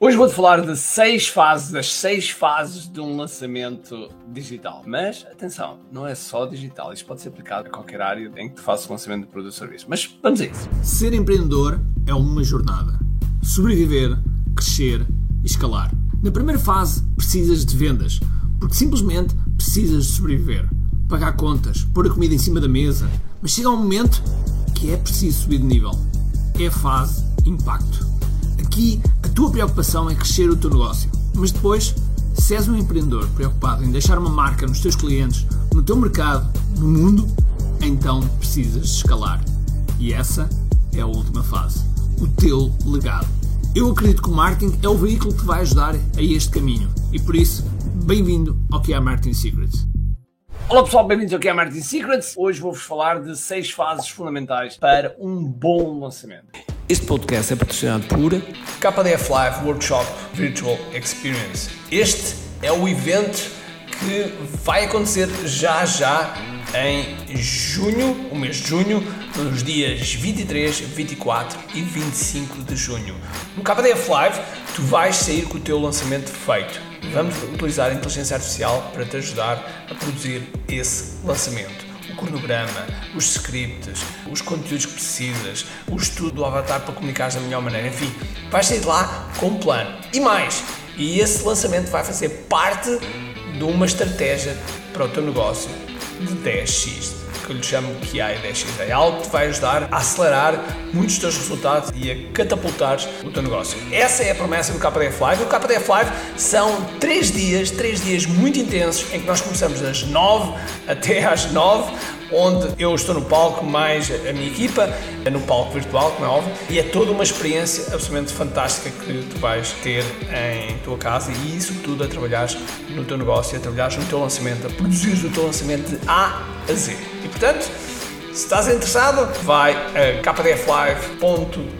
Hoje vou-te falar de seis fases, das seis fases de um lançamento digital. Mas, atenção, não é só digital. Isto pode ser aplicado a qualquer área em que tu faças o lançamento de produto ou serviço. Mas vamos a isso. Ser empreendedor é uma jornada. Sobreviver, crescer e escalar. Na primeira fase, precisas de vendas, porque simplesmente precisas de sobreviver. Pagar contas, pôr a comida em cima da mesa. Mas chega um momento que é preciso subir de nível. É a fase impacto. Aqui tua preocupação é crescer o teu negócio, mas depois, se és um empreendedor preocupado em deixar uma marca nos teus clientes, no teu mercado, no mundo, então precisas escalar. E essa é a última fase, o teu legado. Eu acredito que o marketing é o veículo que vai ajudar a este caminho e por isso, bem-vindo ao que é Marketing Secrets. Olá pessoal, bem-vindos ao que é Marketing Secrets. Hoje vou-vos falar de seis fases fundamentais para um bom lançamento. Este podcast é patrocinado por KDF Live Workshop Virtual Experience. Este é o evento que vai acontecer já já em junho, o mês de junho, nos dias 23, 24 e 25 de junho. No KDF Live, tu vais sair com o teu lançamento feito. Vamos utilizar a inteligência artificial para te ajudar a produzir esse lançamento o cronograma, os scripts, os conteúdos que precisas, o estudo do avatar para comunicar da melhor maneira, enfim, vais sair de lá com um plano. E mais, e esse lançamento vai fazer parte de uma estratégia para o teu negócio de 10x que eu lhe chamo PI 10x. É algo que te vai ajudar a acelerar muitos dos teus resultados e a catapultar o teu negócio. Essa é a promessa do KDF Live. O KDF Live são 3 dias, 3 dias muito intensos em que nós começamos das 9 até às 9 onde eu estou no palco mais a minha equipa, no palco virtual, como é óbvio, e é toda uma experiência absolutamente fantástica que tu vais ter em tua casa e isso tudo a trabalhar no teu negócio, a trabalhar no teu lançamento, a produzir o teu lançamento de A a Z. E portanto, se estás interessado, vai a kdflive.com,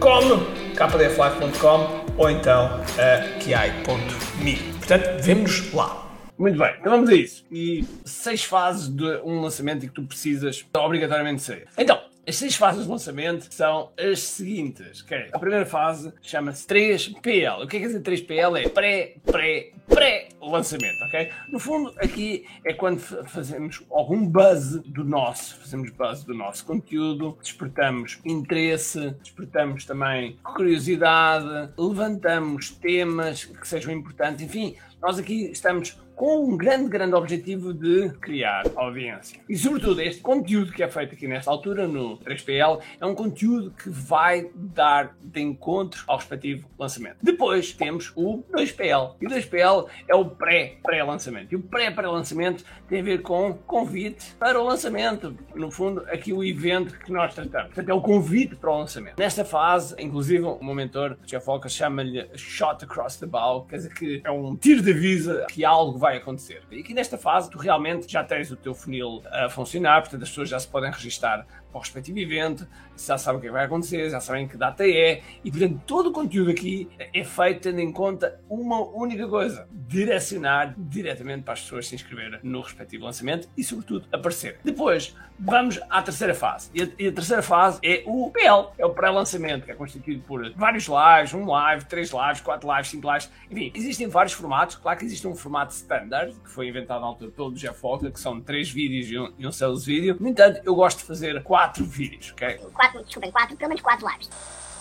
kdflive.com ou então a kiai.me. Portanto, vemos lá. Muito bem, então vamos a isso. E seis fases de um lançamento que tu precisas obrigatoriamente ser. Então, as seis fases de lançamento são as seguintes. Okay? A primeira fase chama-se 3PL. O que é que quer dizer 3PL? É pré, pré, pré-lançamento, ok? No fundo, aqui é quando fazemos algum buzz do nosso, fazemos buzz do nosso conteúdo, despertamos interesse, despertamos também curiosidade, levantamos temas que sejam importantes, enfim, nós aqui estamos com um grande, grande objetivo de criar audiência. E, sobretudo, este conteúdo que é feito aqui nesta altura, no 3PL, é um conteúdo que vai dar de encontro ao respectivo lançamento. Depois temos o 2PL. E o 2PL é o pré-pré-lançamento. E o pré-pré-lançamento tem a ver com convite para o lançamento. No fundo, aqui o evento que nós tratamos. Portanto, é o convite para o lançamento. Nesta fase, inclusive, o meu mentor, Jeff Walker, chama-lhe shot across the bow, quer dizer que é um tiro de avisa que algo vai vai acontecer. E aqui nesta fase tu realmente já tens o teu funil a funcionar, portanto as pessoas já se podem registar para o respectivo evento, já sabem o que vai acontecer, já sabem que data é, e portanto todo o conteúdo aqui é feito tendo em conta uma única coisa: direcionar diretamente para as pessoas se inscreverem no respectivo lançamento e, sobretudo, aparecer. Depois, vamos à terceira fase. E a, e a terceira fase é o PL, é o pré-lançamento, que é constituído por vários lives, um live, três lives, quatro lives, cinco lives, enfim, existem vários formatos. Claro que existe um formato standard, que foi inventado na altura pelo Jeff Walker, que são três vídeos e um, e um sales vídeo. No entanto, eu gosto de fazer quatro quatro vídeos, ok? Quatro, desculpem, quatro, pelo menos quatro lives.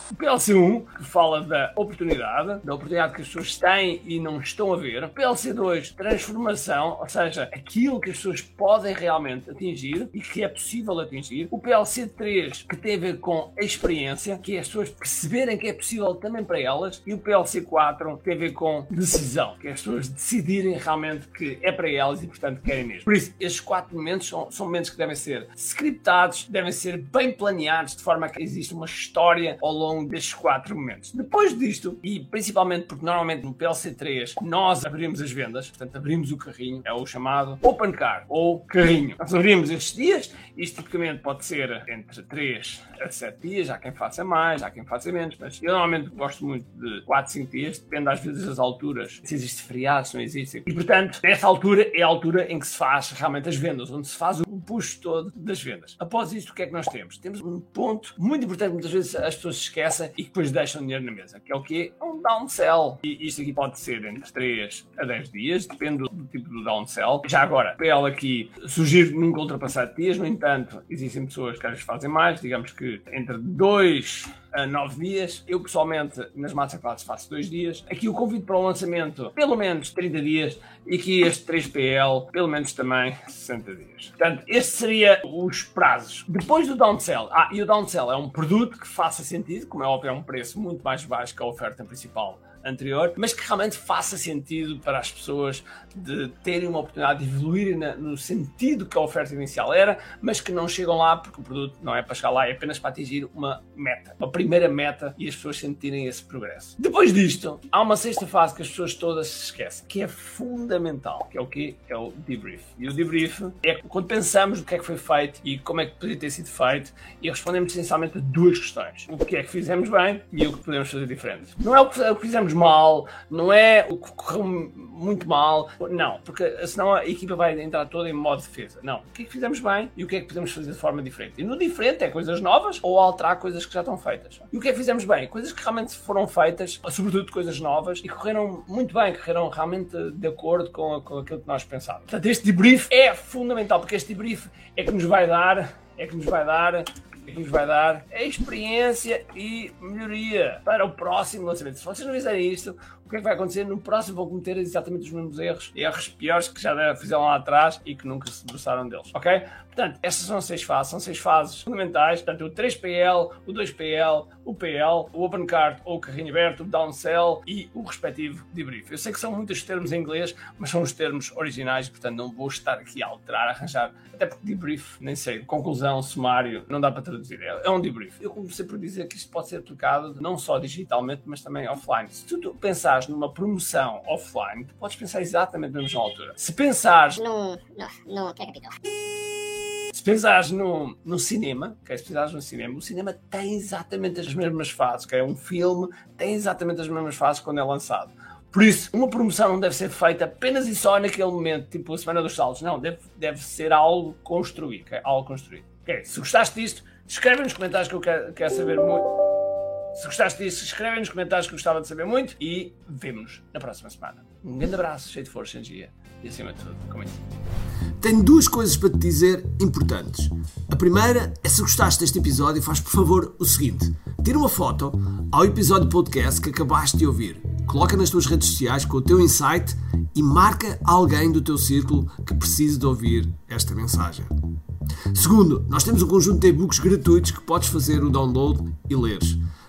O PLC1, que fala da oportunidade, da oportunidade que as pessoas têm e não estão a ver. O PLC2, transformação, ou seja, aquilo que as pessoas podem realmente atingir e que é possível atingir. O PLC3, que tem a ver com a experiência, que é as pessoas perceberem que é possível também para elas. E o PLC4, que tem a ver com decisão, que é as pessoas decidirem realmente que é para elas e, portanto, querem mesmo. Por isso, estes quatro momentos são, são momentos que devem ser scriptados, devem ser bem planeados, de forma que existe uma história ao longo longo destes quatro momentos. Depois disto, e principalmente porque normalmente no PLC3 nós abrimos as vendas, portanto abrimos o carrinho, é o chamado Open Car ou carrinho. Nós abrimos estes dias, isto tipicamente pode ser entre 3 a 7 dias, há quem faça mais, há quem faça menos, mas eu normalmente gosto muito de 4, 5 dias, depende às vezes das alturas, se existe feriado, se não existe. E portanto, essa altura é a altura em que se faz realmente as vendas, onde se faz o push todo das vendas. Após isto, o que é que nós temos? Temos um ponto muito importante, muitas vezes as pessoas se esquecem e depois deixam dinheiro na mesa, que é o que é um downsell. E isto aqui pode ser entre 3 a 10 dias, depende do, do tipo do downsell. Já agora, PL aqui surgir nunca ultrapassar dias, no entanto, existem pessoas que às vezes fazem mais, digamos que entre 2 9 dias. Eu pessoalmente nas masterclasses faço 2 dias. Aqui o convite para o lançamento, pelo menos 30 dias. E aqui este 3PL, pelo menos também 60 dias. Portanto, estes seriam os prazos. Depois do downsell, ah, e o downsell é um produto que faça sentido, como é óbvio, é um preço muito mais baixo que a oferta principal anterior, mas que realmente faça sentido para as pessoas de terem uma oportunidade de evoluírem no sentido que a oferta inicial era, mas que não chegam lá porque o produto não é para chegar lá, é apenas para atingir uma meta, uma primeira meta e as pessoas sentirem esse progresso. Depois disto, há uma sexta fase que as pessoas todas se esquecem, que é fundamental, que é o que é o debrief. E o debrief é quando pensamos o que é que foi feito e como é que poderia ter sido feito e respondemos essencialmente a duas questões: o que é que fizemos bem e o que podemos fazer diferente. Não é o que fizemos mal, não é o que correu muito mal, não, porque senão a equipa vai entrar toda em modo defesa. Não, o que é que fizemos bem e o que é que podemos fazer de forma diferente. E no diferente é coisas novas ou alterar coisas que já estão feitas. E o que é que fizemos bem? Coisas que realmente foram feitas, sobretudo coisas novas, e correram muito bem, correram realmente de acordo com, com aquilo que nós pensávamos. Portanto, este debrief é fundamental, porque este debrief é que nos vai dar, é que nos vai dar que nos vai dar experiência e melhoria para o próximo lançamento. Se vocês não fizerem isto, o que é que vai acontecer? No próximo vão cometer exatamente os mesmos erros, erros piores que já fizeram lá atrás e que nunca se debruçaram deles, ok? Portanto, estas são seis fases, são seis fases fundamentais, portanto, o 3PL, o 2PL, o PL, o Open Card ou o carrinho aberto, o Downsell e o respectivo debrief. Eu sei que são muitos termos em inglês, mas são os termos originais, portanto, não vou estar aqui a alterar, a arranjar, até porque debrief, nem sei, conclusão, sumário, não dá para traduzir, é, é um debrief. Eu comecei por dizer que isto pode ser aplicado não só digitalmente, mas também offline. Se tu pensares numa promoção offline, tu podes pensar exatamente na mesma altura. Se pensares no, no, no, que é capítulo? Se pensares no, no cinema, okay? se pensares no cinema, o cinema tem exatamente as mesmas fases, é um filme, tem exatamente as mesmas fases quando é lançado. Por isso, uma promoção não deve ser feita apenas e só naquele momento, tipo a Semana dos Saltos. Não, deve, deve ser algo construído. Okay? Algo construído. Okay? Se gostaste disto, escreve nos comentários que eu quero, quero saber muito. Se gostaste disso, escreve nos comentários que gostava de saber muito e vemo-nos na próxima semana. Um grande abraço, cheio de força, energia e acima de tudo, com isso. Tenho duas coisas para te dizer importantes. A primeira é se gostaste deste episódio, faz por favor o seguinte: tira uma foto ao episódio podcast que acabaste de ouvir, coloca nas tuas redes sociais com o teu insight e marca alguém do teu círculo que precise de ouvir esta mensagem. Segundo, nós temos um conjunto de e-books gratuitos que podes fazer o download e leres.